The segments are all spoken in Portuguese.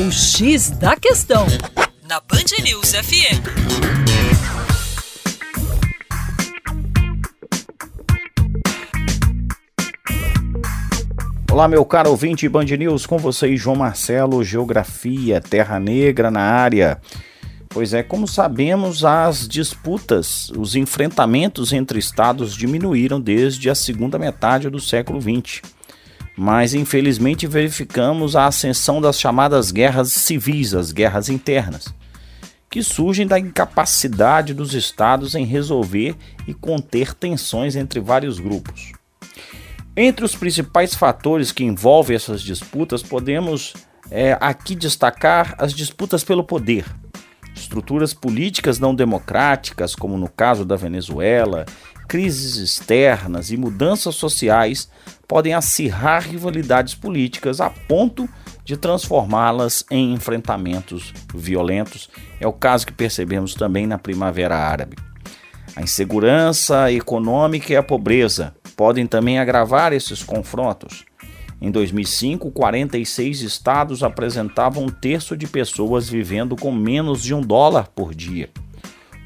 O X da Questão, na Band News FM. Olá, meu caro ouvinte Band News, com vocês, João Marcelo, Geografia, Terra Negra na área. Pois é, como sabemos, as disputas, os enfrentamentos entre estados diminuíram desde a segunda metade do século XX mas infelizmente verificamos a ascensão das chamadas guerras civis, as guerras internas, que surgem da incapacidade dos estados em resolver e conter tensões entre vários grupos. Entre os principais fatores que envolvem essas disputas, podemos é, aqui destacar as disputas pelo poder. Estruturas políticas não democráticas, como no caso da Venezuela, crises externas e mudanças sociais podem acirrar rivalidades políticas a ponto de transformá-las em enfrentamentos violentos. É o caso que percebemos também na Primavera Árabe. A insegurança econômica e a pobreza podem também agravar esses confrontos. Em 2005, 46 estados apresentavam um terço de pessoas vivendo com menos de um dólar por dia.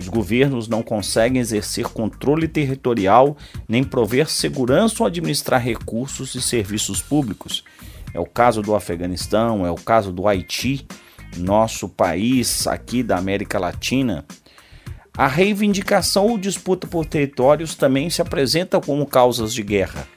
Os governos não conseguem exercer controle territorial, nem prover segurança ou administrar recursos e serviços públicos. É o caso do Afeganistão, é o caso do Haiti, nosso país aqui da América Latina. A reivindicação ou disputa por territórios também se apresenta como causas de guerra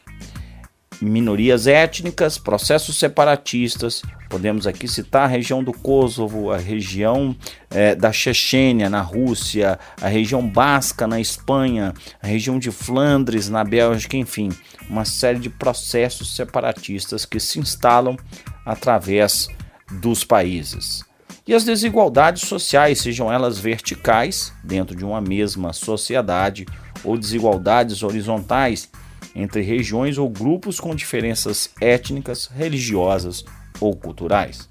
minorias étnicas, processos separatistas. Podemos aqui citar a região do Kosovo, a região é, da Chechênia na Rússia, a região basca na Espanha, a região de Flandres na Bélgica, enfim, uma série de processos separatistas que se instalam através dos países. E as desigualdades sociais, sejam elas verticais, dentro de uma mesma sociedade, ou desigualdades horizontais entre regiões ou grupos com diferenças étnicas, religiosas ou culturais.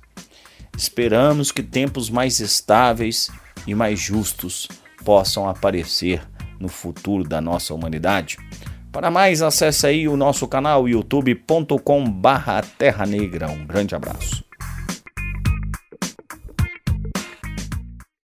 Esperamos que tempos mais estáveis e mais justos possam aparecer no futuro da nossa humanidade. Para mais, acesse aí o nosso canal youtube.com/terra negra. Um grande abraço.